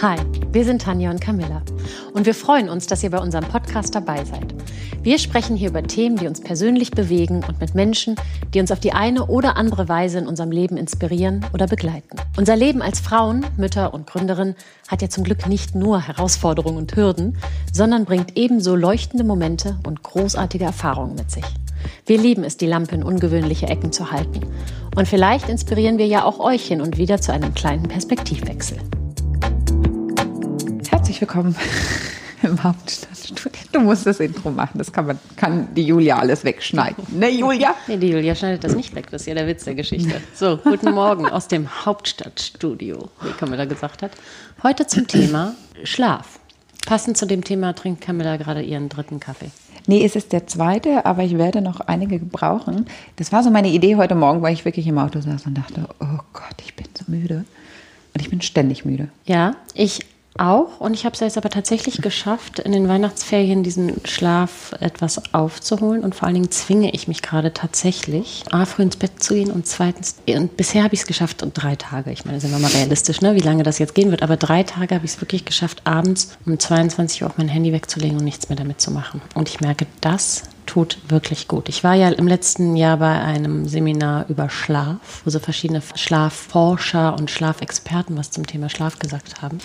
Hi, wir sind Tanja und Camilla und wir freuen uns, dass ihr bei unserem Podcast dabei seid. Wir sprechen hier über Themen, die uns persönlich bewegen und mit Menschen, die uns auf die eine oder andere Weise in unserem Leben inspirieren oder begleiten. Unser Leben als Frauen, Mütter und Gründerin hat ja zum Glück nicht nur Herausforderungen und Hürden, sondern bringt ebenso leuchtende Momente und großartige Erfahrungen mit sich. Wir lieben es, die Lampe in ungewöhnliche Ecken zu halten. Und vielleicht inspirieren wir ja auch euch hin und wieder zu einem kleinen Perspektivwechsel herzlich willkommen im Hauptstadtstudio. Du musst das Intro machen, das kann, man, kann die Julia alles wegschneiden. Ne, Julia? Nee, die Julia schneidet das nicht weg, das ist ja der Witz der Geschichte. So, guten Morgen aus dem Hauptstadtstudio, wie Camilla gesagt hat. Heute zum Thema Schlaf. Passend zu dem Thema trinkt Camilla gerade ihren dritten Kaffee. Nee, es ist der zweite, aber ich werde noch einige gebrauchen. Das war so meine Idee heute Morgen, weil ich wirklich im Auto saß und dachte, oh Gott, ich bin so müde. Und ich bin ständig müde. Ja, ich auch. Und ich habe es jetzt aber tatsächlich geschafft, in den Weihnachtsferien diesen Schlaf etwas aufzuholen. Und vor allen Dingen zwinge ich mich gerade tatsächlich, A, früh ins Bett zu gehen und zweitens, und bisher habe ich es geschafft, und drei Tage, ich meine, sind wir mal realistisch, ne, wie lange das jetzt gehen wird, aber drei Tage habe ich es wirklich geschafft, abends um 22 Uhr auch mein Handy wegzulegen und nichts mehr damit zu machen. Und ich merke, das tut wirklich gut. Ich war ja im letzten Jahr bei einem Seminar über Schlaf, wo so verschiedene Schlafforscher und Schlafexperten was zum Thema Schlaf gesagt haben.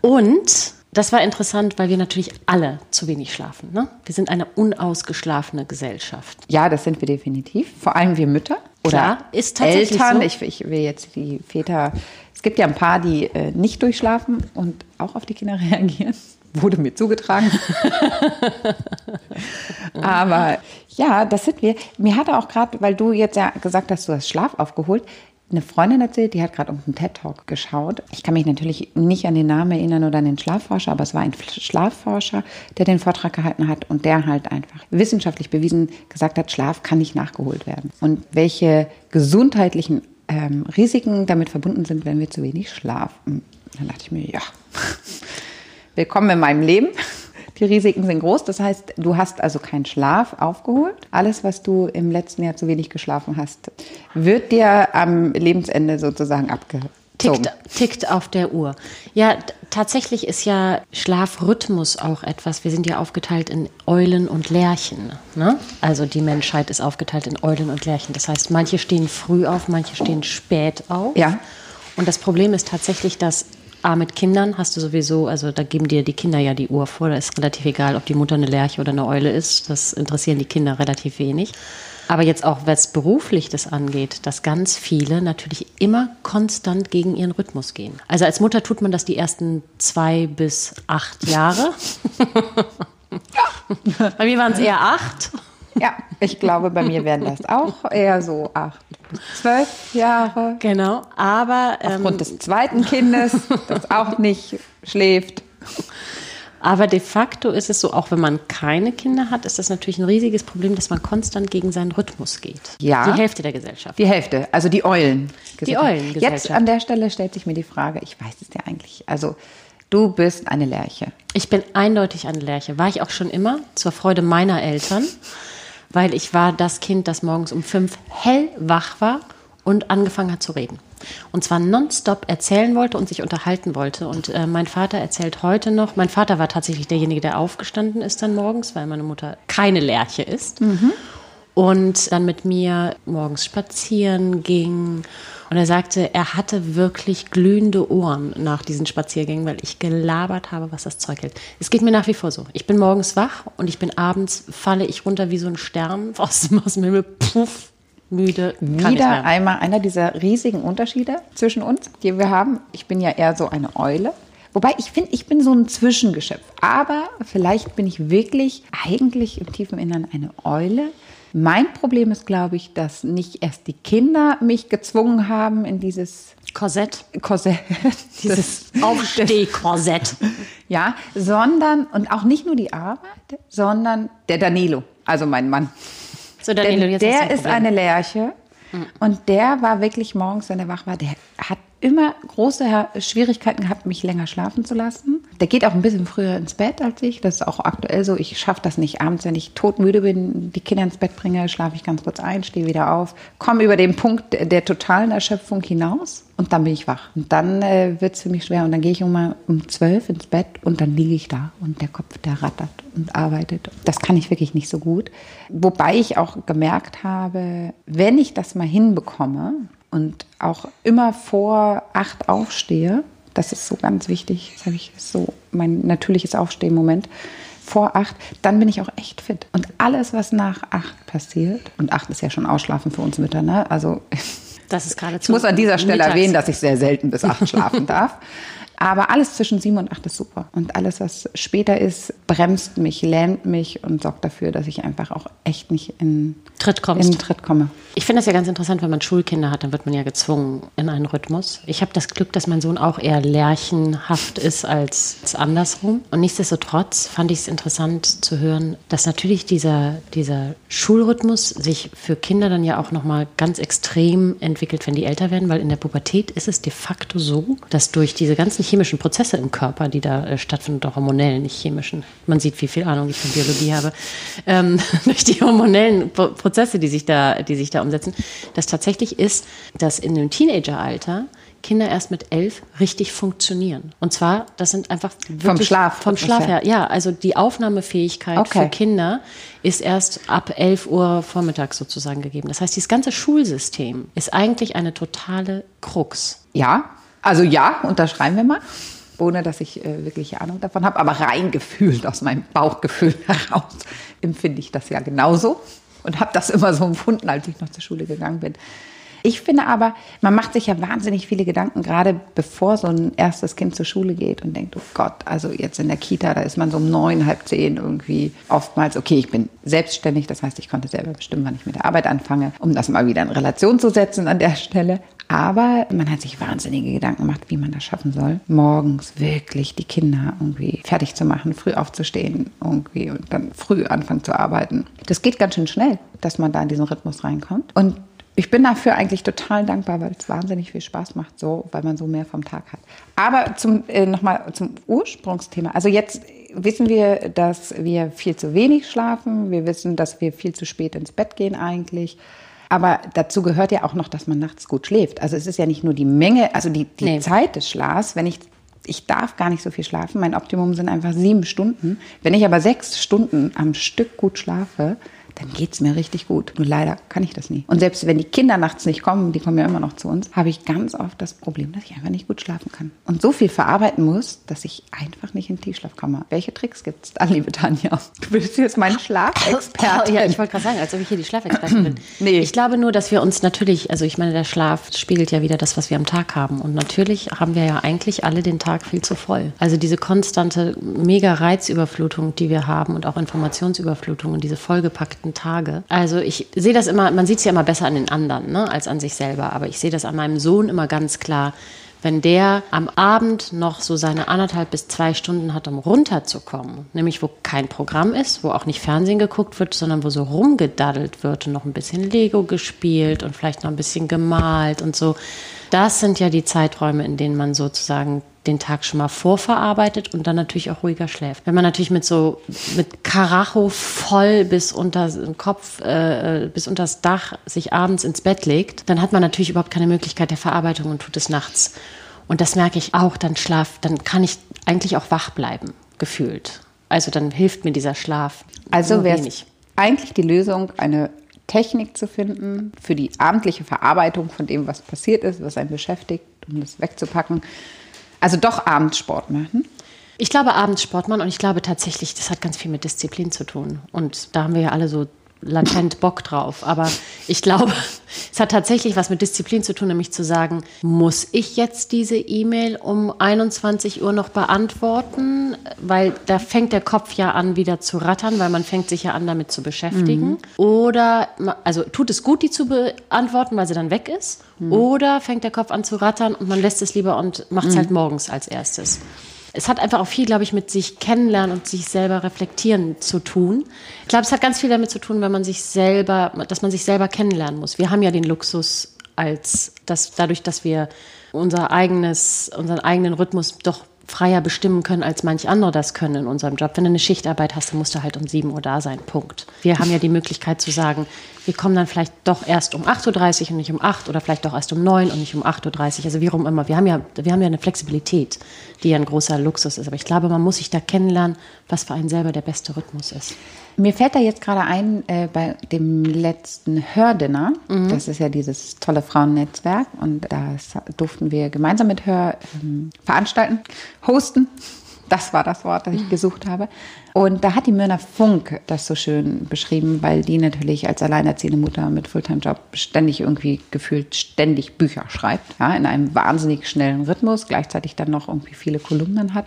Und das war interessant, weil wir natürlich alle zu wenig schlafen. Ne? Wir sind eine unausgeschlafene Gesellschaft. Ja, das sind wir definitiv. Vor allem wir Mütter oder Klar, ist tatsächlich Eltern. So. Ich, ich will jetzt die Väter. Es gibt ja ein paar, die äh, nicht durchschlafen und auch auf die Kinder reagieren. Wurde mir zugetragen. Aber ja, das sind wir. Mir hatte auch gerade, weil du jetzt ja gesagt hast, du hast Schlaf aufgeholt, eine Freundin erzählt, die hat gerade um einen TED-Talk geschaut. Ich kann mich natürlich nicht an den Namen erinnern oder an den Schlafforscher, aber es war ein Schlafforscher, der den Vortrag gehalten hat und der halt einfach wissenschaftlich bewiesen gesagt hat, Schlaf kann nicht nachgeholt werden. Und welche gesundheitlichen ähm, Risiken damit verbunden sind, wenn wir zu wenig schlafen. Dann dachte ich mir, ja, willkommen in meinem Leben. Die Risiken sind groß. Das heißt, du hast also keinen Schlaf aufgeholt. Alles, was du im letzten Jahr zu wenig geschlafen hast, wird dir am Lebensende sozusagen abgezogen. Tickt, tickt auf der Uhr. Ja, tatsächlich ist ja Schlafrhythmus auch etwas. Wir sind ja aufgeteilt in Eulen und Lerchen. Ne? Also die Menschheit ist aufgeteilt in Eulen und Lerchen. Das heißt, manche stehen früh auf, manche stehen spät auf. Ja. Und das Problem ist tatsächlich, dass A, mit Kindern hast du sowieso, also da geben dir die Kinder ja die Uhr vor. Da ist relativ egal, ob die Mutter eine Lerche oder eine Eule ist. Das interessieren die Kinder relativ wenig. Aber jetzt auch, was beruflich das angeht, dass ganz viele natürlich immer konstant gegen ihren Rhythmus gehen. Also als Mutter tut man das die ersten zwei bis acht Jahre. Bei mir waren es eher acht. Ja, ich glaube, bei mir wären das auch eher so acht zwölf Jahre. Genau, aber. Ähm, Aufgrund des zweiten Kindes, das auch nicht schläft. Aber de facto ist es so, auch wenn man keine Kinder hat, ist das natürlich ein riesiges Problem, dass man konstant gegen seinen Rhythmus geht. Ja. Die Hälfte der Gesellschaft. Die Hälfte, also die Eulen. Die Eulen. Jetzt an der Stelle stellt sich mir die Frage, ich weiß es ja eigentlich, also du bist eine Lerche. Ich bin eindeutig eine Lerche. War ich auch schon immer, zur Freude meiner Eltern weil ich war das Kind, das morgens um fünf hellwach war und angefangen hat zu reden. Und zwar nonstop erzählen wollte und sich unterhalten wollte. Und äh, mein Vater erzählt heute noch, mein Vater war tatsächlich derjenige, der aufgestanden ist dann morgens, weil meine Mutter keine Lerche ist. Mhm. Und dann mit mir morgens spazieren ging und er sagte, er hatte wirklich glühende Ohren nach diesen Spaziergängen, weil ich gelabert habe, was das Zeug hält. Es geht mir nach wie vor so. Ich bin morgens wach und ich bin abends, falle ich runter wie so ein Stern aus, aus dem Himmel, puff, müde. Wieder einmal einer dieser riesigen Unterschiede zwischen uns, die wir haben. Ich bin ja eher so eine Eule. Wobei ich finde, ich bin so ein Zwischengeschöpf. Aber vielleicht bin ich wirklich eigentlich im tiefen Innern eine Eule mein Problem ist, glaube ich, dass nicht erst die Kinder mich gezwungen haben in dieses Korsett. Korsett. Dieses Aufstehkorsett. ja, sondern, und auch nicht nur die Arbeit, sondern der Danilo, also mein Mann. So, Danilo, jetzt der ist eine Lerche mhm. und der war wirklich morgens, wenn er wach war, der hat immer große Schwierigkeiten gehabt, mich länger schlafen zu lassen. Der geht auch ein bisschen früher ins Bett als ich. Das ist auch aktuell so. Ich schaffe das nicht abends, wenn ich todmüde bin, die Kinder ins Bett bringe, schlafe ich ganz kurz ein, stehe wieder auf, komme über den Punkt der, totalen Erschöpfung hinaus und dann bin ich wach. Und dann äh, wird es für mich schwer. Und dann gehe ich um, um zwölf ins Bett und dann liege ich da und der Kopf, der rattert und arbeitet. Das kann ich wirklich nicht so gut. Wobei ich auch gemerkt habe, wenn ich das mal hinbekomme und auch immer vor acht aufstehe, das ist so ganz wichtig, das habe ich so mein natürliches Aufstehen Moment, vor acht, dann bin ich auch echt fit. Und alles, was nach acht passiert, und acht ist ja schon Ausschlafen für uns Mütter, ne? Also das ist gerade ich muss an dieser Stelle mittags. erwähnen, dass ich sehr selten bis acht schlafen darf. Aber alles zwischen sieben und acht ist super. Und alles, was später ist, bremst mich, lähmt mich und sorgt dafür, dass ich einfach auch echt nicht in Tritt, kommst. in Tritt komme. Ich finde das ja ganz interessant, wenn man Schulkinder hat, dann wird man ja gezwungen in einen Rhythmus. Ich habe das Glück, dass mein Sohn auch eher lärchenhaft ist als, als andersrum. Und nichtsdestotrotz fand ich es interessant zu hören, dass natürlich dieser, dieser Schulrhythmus sich für Kinder dann ja auch nochmal ganz extrem entwickelt, wenn die älter werden, weil in der Pubertät ist es de facto so, dass durch diese ganzen chemischen Prozesse im Körper, die da äh, stattfinden, auch hormonellen, nicht chemischen. Man sieht, wie viel Ahnung ich von Biologie habe. Ähm, durch die hormonellen Prozesse, die sich da, die sich da umsetzen, das tatsächlich ist, dass in dem Teenageralter Kinder erst mit elf richtig funktionieren. Und zwar, das sind einfach wirklich vom Schlaf. Vom Schlaf her. Ja, also die Aufnahmefähigkeit okay. für Kinder ist erst ab 11 Uhr vormittags sozusagen gegeben. Das heißt, dieses ganze Schulsystem ist eigentlich eine totale Krux. Ja, also ja, unterschreiben wir mal, ohne dass ich äh, wirklich Ahnung davon habe, aber rein gefühlt aus meinem Bauchgefühl heraus empfinde ich das ja genauso und habe das immer so empfunden, als ich noch zur Schule gegangen bin. Ich finde aber, man macht sich ja wahnsinnig viele Gedanken, gerade bevor so ein erstes Kind zur Schule geht und denkt, oh Gott, also jetzt in der Kita, da ist man so um neun, halb zehn irgendwie oftmals, okay, ich bin selbstständig, das heißt, ich konnte selber bestimmen, wann ich mit der Arbeit anfange, um das mal wieder in Relation zu setzen an der Stelle. Aber man hat sich wahnsinnige Gedanken gemacht, wie man das schaffen soll, morgens wirklich die Kinder irgendwie fertig zu machen, früh aufzustehen irgendwie und dann früh anfangen zu arbeiten. Das geht ganz schön schnell, dass man da in diesen Rhythmus reinkommt. Und ich bin dafür eigentlich total dankbar, weil es wahnsinnig viel Spaß macht, so, weil man so mehr vom Tag hat. Aber zum, äh, nochmal zum Ursprungsthema. Also jetzt wissen wir, dass wir viel zu wenig schlafen. Wir wissen, dass wir viel zu spät ins Bett gehen eigentlich. Aber dazu gehört ja auch noch, dass man nachts gut schläft. Also es ist ja nicht nur die Menge, also die, die nee. Zeit des Schlafs. Wenn ich, ich darf gar nicht so viel schlafen. Mein Optimum sind einfach sieben Stunden. Wenn ich aber sechs Stunden am Stück gut schlafe, dann geht es mir richtig gut. Nur leider kann ich das nie. Und selbst wenn die Kinder nachts nicht kommen, die kommen ja immer noch zu uns, habe ich ganz oft das Problem, dass ich einfach nicht gut schlafen kann. Und so viel verarbeiten muss, dass ich einfach nicht in Tiefschlaf komme. Welche Tricks gibt es da, liebe Tanja? Du bist jetzt mein Schlafexperte. Ja, ich wollte gerade sagen, als ob ich hier die Schlafexpertin bin. nee. Ich glaube nur, dass wir uns natürlich, also ich meine, der Schlaf spiegelt ja wieder das, was wir am Tag haben. Und natürlich haben wir ja eigentlich alle den Tag viel zu voll. Also diese konstante mega Reizüberflutung, die wir haben und auch Informationsüberflutung und diese vollgepackten letzten Tage. Also ich sehe das immer, man sieht es ja immer besser an den anderen ne, als an sich selber, aber ich sehe das an meinem Sohn immer ganz klar. Wenn der am Abend noch so seine anderthalb bis zwei Stunden hat, um runterzukommen, nämlich wo kein Programm ist, wo auch nicht Fernsehen geguckt wird, sondern wo so rumgedaddelt wird und noch ein bisschen Lego gespielt und vielleicht noch ein bisschen gemalt und so. Das sind ja die Zeiträume, in denen man sozusagen den Tag schon mal vorverarbeitet und dann natürlich auch ruhiger schläft. Wenn man natürlich mit so mit Karacho voll bis unter den Kopf, äh, bis unters Dach sich abends ins Bett legt, dann hat man natürlich überhaupt keine Möglichkeit der Verarbeitung und tut es nachts. Und das merke ich auch, dann schlaf, dann kann ich eigentlich auch wach bleiben, gefühlt. Also dann hilft mir dieser Schlaf. Also wäre es eigentlich die Lösung, eine Technik zu finden für die abendliche Verarbeitung von dem, was passiert ist, was einen beschäftigt, um das wegzupacken, also doch abends Sport machen? Ich glaube abends Sport machen und ich glaube tatsächlich, das hat ganz viel mit Disziplin zu tun. Und da haben wir ja alle so latent Bock drauf. Aber ich glaube, es hat tatsächlich was mit Disziplin zu tun, nämlich zu sagen, muss ich jetzt diese E-Mail um 21 Uhr noch beantworten? Weil da fängt der Kopf ja an, wieder zu rattern, weil man fängt sich ja an, damit zu beschäftigen. Mhm. Oder, also tut es gut, die zu beantworten, weil sie dann weg ist? Mhm. Oder fängt der Kopf an zu rattern und man lässt es lieber und macht es mhm. halt morgens als erstes es hat einfach auch viel, glaube ich, mit sich kennenlernen und sich selber reflektieren zu tun. Ich glaube, es hat ganz viel damit zu tun, wenn man sich selber, dass man sich selber kennenlernen muss. Wir haben ja den Luxus als, dass dadurch, dass wir unser eigenes, unseren eigenen Rhythmus doch freier bestimmen können, als manch andere das können in unserem Job. Wenn du eine Schichtarbeit hast, dann musst du halt um 7 Uhr da sein. Punkt. Wir haben ja die Möglichkeit zu sagen, wir kommen dann vielleicht doch erst um 8.30 Uhr und nicht um 8 oder vielleicht doch erst um 9 und nicht um 8.30 Uhr. Also wie rum immer. Wir haben, ja, wir haben ja eine Flexibilität, die ja ein großer Luxus ist. Aber ich glaube, man muss sich da kennenlernen, was für einen selber der beste Rhythmus ist. Mir fällt da jetzt gerade ein, äh, bei dem letzten Hördinner, mhm. das ist ja dieses tolle Frauennetzwerk und das durften wir gemeinsam mit Hör ähm, veranstalten, hosten. Das war das Wort, das ich mhm. gesucht habe. Und da hat die Myrna Funk das so schön beschrieben, weil die natürlich als alleinerziehende Mutter mit Fulltime-Job ständig irgendwie gefühlt ständig Bücher schreibt, ja, in einem wahnsinnig schnellen Rhythmus, gleichzeitig dann noch irgendwie viele Kolumnen hat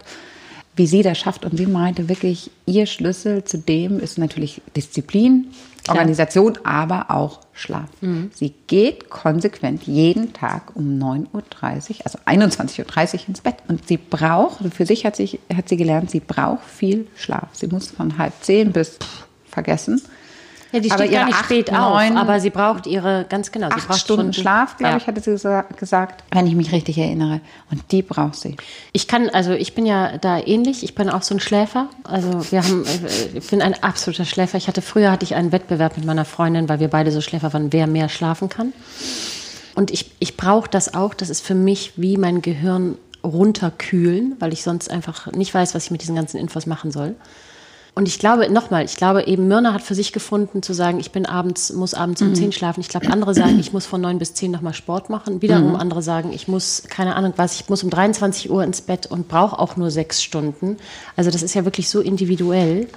wie sie das schafft. Und sie meinte wirklich, ihr Schlüssel zu dem ist natürlich Disziplin, Klar. Organisation, aber auch Schlaf. Mhm. Sie geht konsequent jeden Tag um 9.30 Uhr, also 21.30 Uhr ins Bett. Und sie braucht, für sich hat, sich, hat sie gelernt, sie braucht viel Schlaf. Sie muss von halb zehn bis vergessen ja, die steht gar nicht acht, spät neun, auf, aber sie braucht ihre, ganz genau, sie acht braucht Stunden, Stunden Schlaf, glaube ja. ich, hatte sie gesagt, wenn ich mich richtig erinnere. Und die braucht sie. Ich kann, also ich bin ja da ähnlich, ich bin auch so ein Schläfer. Also wir haben, äh, ich bin ein absoluter Schläfer. Ich hatte früher hatte ich einen Wettbewerb mit meiner Freundin, weil wir beide so Schläfer waren, wer mehr schlafen kann. Und ich, ich brauche das auch. Das ist für mich wie mein Gehirn runterkühlen, weil ich sonst einfach nicht weiß, was ich mit diesen ganzen Infos machen soll. Und ich glaube, nochmal, ich glaube eben, Myrna hat für sich gefunden, zu sagen, ich bin abends, muss abends um mhm. zehn schlafen. Ich glaube, andere sagen, ich muss von neun bis zehn nochmal Sport machen. Wiederum mhm. andere sagen, ich muss, keine Ahnung was, ich muss um 23 Uhr ins Bett und brauche auch nur sechs Stunden. Also das ist ja wirklich so individuell.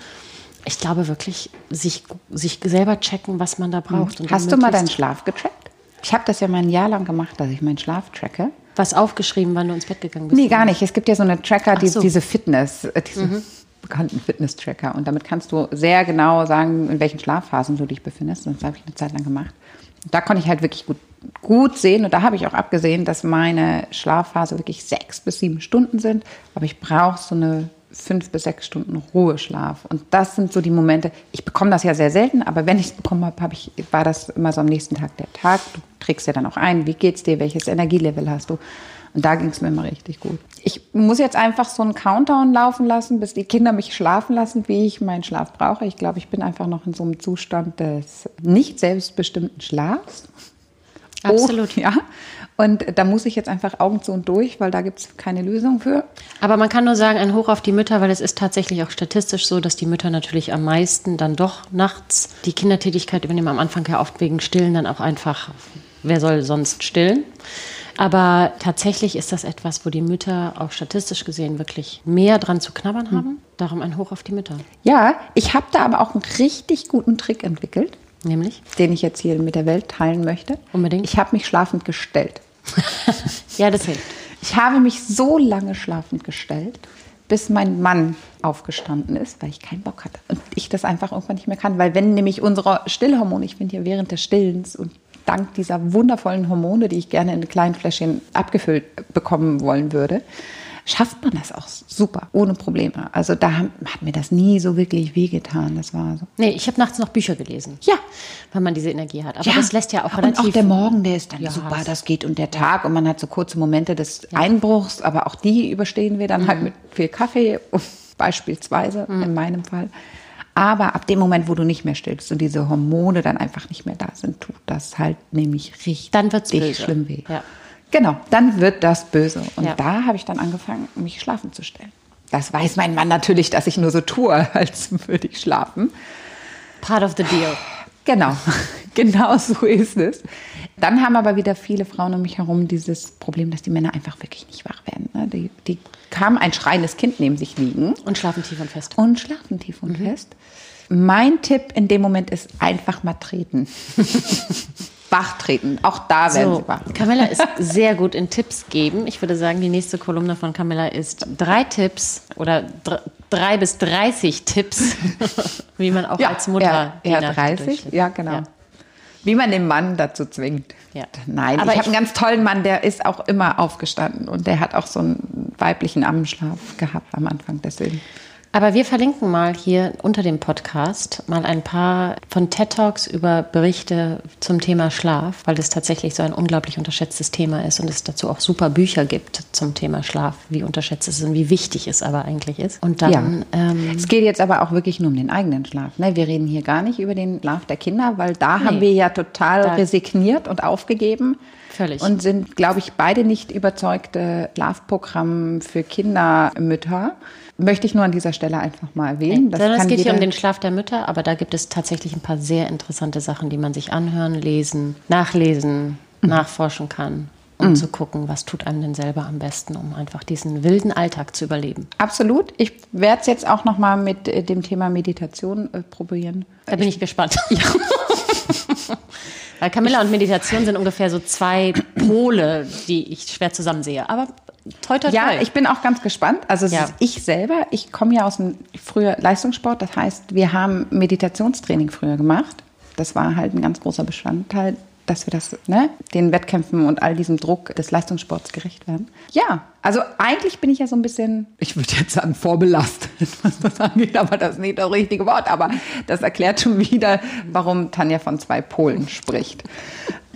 Ich glaube wirklich, sich, sich selber checken, was man da braucht. Mhm. Hast du mal deinen Schlaf getrackt? Ich habe das ja mal ein Jahr lang gemacht, dass ich meinen Schlaf tracke. Was aufgeschrieben, wann du ins Bett gegangen bist? Nee, gar nicht. Es gibt ja so eine Tracker, die, so. diese Fitness, äh, diese mhm bekannten Fitness-Tracker. Und damit kannst du sehr genau sagen, in welchen Schlafphasen du dich befindest. Und das habe ich eine Zeit lang gemacht. Und da konnte ich halt wirklich gut, gut sehen. Und da habe ich auch abgesehen, dass meine Schlafphase wirklich sechs bis sieben Stunden sind. Aber ich brauche so eine fünf bis sechs Stunden Ruheschlaf. Und das sind so die Momente, ich bekomme das ja sehr selten, aber wenn ich es bekommen habe, hab ich, war das immer so am nächsten Tag der Tag. Du trägst ja dann auch ein, wie geht's dir, welches Energielevel hast du. Und da ging es mir immer richtig gut. Ich muss jetzt einfach so einen Countdown laufen lassen, bis die Kinder mich schlafen lassen, wie ich meinen Schlaf brauche. Ich glaube, ich bin einfach noch in so einem Zustand des nicht selbstbestimmten Schlafs. Absolut. Oh, ja. Und da muss ich jetzt einfach Augen zu und durch, weil da gibt es keine Lösung für. Aber man kann nur sagen, ein Hoch auf die Mütter, weil es ist tatsächlich auch statistisch so, dass die Mütter natürlich am meisten dann doch nachts die Kindertätigkeit übernehmen. Am Anfang ja oft wegen Stillen dann auch einfach, wer soll sonst stillen? Aber tatsächlich ist das etwas, wo die Mütter auch statistisch gesehen wirklich mehr dran zu knabbern haben. Mhm. Darum ein Hoch auf die Mütter. Ja, ich habe da aber auch einen richtig guten Trick entwickelt. Nämlich? Den ich jetzt hier mit der Welt teilen möchte. Unbedingt. Ich habe mich schlafend gestellt. ja, das hilft. Ich habe mich so lange schlafend gestellt, bis mein Mann aufgestanden ist, weil ich keinen Bock hatte. Und ich das einfach irgendwann nicht mehr kann. Weil wenn nämlich unsere Stillhormone, ich finde ja während des Stillens und dank dieser wundervollen Hormone, die ich gerne in kleinen Fläschchen abgefüllt bekommen wollen würde, schafft man das auch super, ohne Probleme. Also da hat mir das nie so wirklich wehgetan. Das war so. Nee, ich habe nachts noch Bücher gelesen. Ja. Weil man diese Energie hat. Aber ja. das lässt ja auch relativ... Und auch der Morgen, der ist dann ja, super, das geht. Und der Tag und man hat so kurze Momente des ja. Einbruchs, aber auch die überstehen wir dann mhm. halt mit viel Kaffee, beispielsweise mhm. in meinem Fall. Aber ab dem Moment, wo du nicht mehr stillst und diese Hormone dann einfach nicht mehr da sind, tut das halt nämlich richtig dann wird's böse. schlimm weh. Ja. Genau, dann wird das böse. Und ja. da habe ich dann angefangen, mich schlafen zu stellen. Das weiß mein Mann natürlich, dass ich nur so tue, als würde ich schlafen. Part of the deal. Genau, genau so ist es. Dann haben aber wieder viele Frauen um mich herum dieses Problem, dass die Männer einfach wirklich nicht wach werden. Ne? Die, die haben ein schreiendes Kind neben sich liegen. Und schlafen tief und fest. Und schlafen tief und mhm. fest. Mein Tipp in dem Moment ist einfach mal treten. wach treten. Auch da werden so, sie wach. Camilla ist sehr gut in Tipps geben. Ich würde sagen, die nächste Kolumne von Camilla ist drei Tipps oder drei bis 30 Tipps, wie man auch ja, als Mutter. Ja, ja 30, ja, genau. Ja. Wie man den Mann dazu zwingt. Ja. Nein, Aber ich habe einen ganz tollen Mann, der ist auch immer aufgestanden und der hat auch so einen weiblichen Ammenschlaf gehabt am Anfang. Deswegen Aber wir verlinken mal hier unter dem Podcast mal ein paar von TED Talks über Berichte zum Thema Schlaf, weil das tatsächlich so ein unglaublich unterschätztes Thema ist und es dazu auch super Bücher gibt zum Thema Schlaf, wie unterschätzt es ist und wie wichtig es aber eigentlich ist. Und dann. Ja. Ähm, Es geht jetzt aber auch wirklich nur um den eigenen Schlaf. Ne? Wir reden hier gar nicht über den Schlaf der Kinder, weil da haben wir ja total resigniert und aufgegeben. Völlig. Und sind, glaube ich, beide nicht überzeugte Schlafprogramm für Kindermütter. Möchte ich nur an dieser Stelle einfach mal erwähnen. Das Sondern es geht hier um den Schlaf der Mütter, aber da gibt es tatsächlich ein paar sehr interessante Sachen, die man sich anhören, lesen, nachlesen, Mhm. nachforschen kann, um zu gucken, was tut einem denn selber am besten, um einfach diesen wilden Alltag zu überleben. Absolut. Ich werde es jetzt auch noch mal mit äh, dem Thema Meditation äh, probieren. Da bin ich gespannt. Weil Camilla und Meditation sind ungefähr so zwei Pole, die ich schwer zusammensehe. Aber toi, toi, toi. Ja, ich bin auch ganz gespannt. Also Ja. ich selber, ich komme ja aus dem früher Leistungssport. Das heißt, wir haben Meditationstraining früher gemacht. Das war halt ein ganz großer Bestandteil, dass wir das, ne, den Wettkämpfen und all diesem Druck des Leistungssports gerecht werden. Ja, also eigentlich bin ich ja so ein bisschen, ich würde jetzt sagen, vorbelastet, was das angeht, aber das ist nicht das richtige Wort. Aber das erklärt schon wieder, warum Tanja von zwei Polen spricht.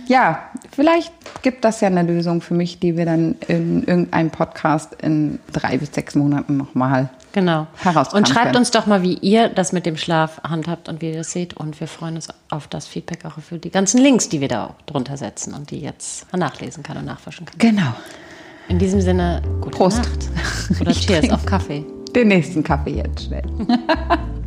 Ja, vielleicht gibt das ja eine Lösung für mich, die wir dann in irgendeinem Podcast in drei bis sechs Monaten nochmal Genau. herauskramen Und schreibt können. uns doch mal, wie ihr das mit dem Schlaf handhabt und wie ihr das seht. Und wir freuen uns auf das Feedback auch für die ganzen Links, die wir da auch drunter setzen und die jetzt nachlesen kann und nachforschen kann. Genau. In diesem Sinne, gute Prost. Nacht. Oder Ich Cheers auf Kaffee. Den nächsten Kaffee jetzt schnell.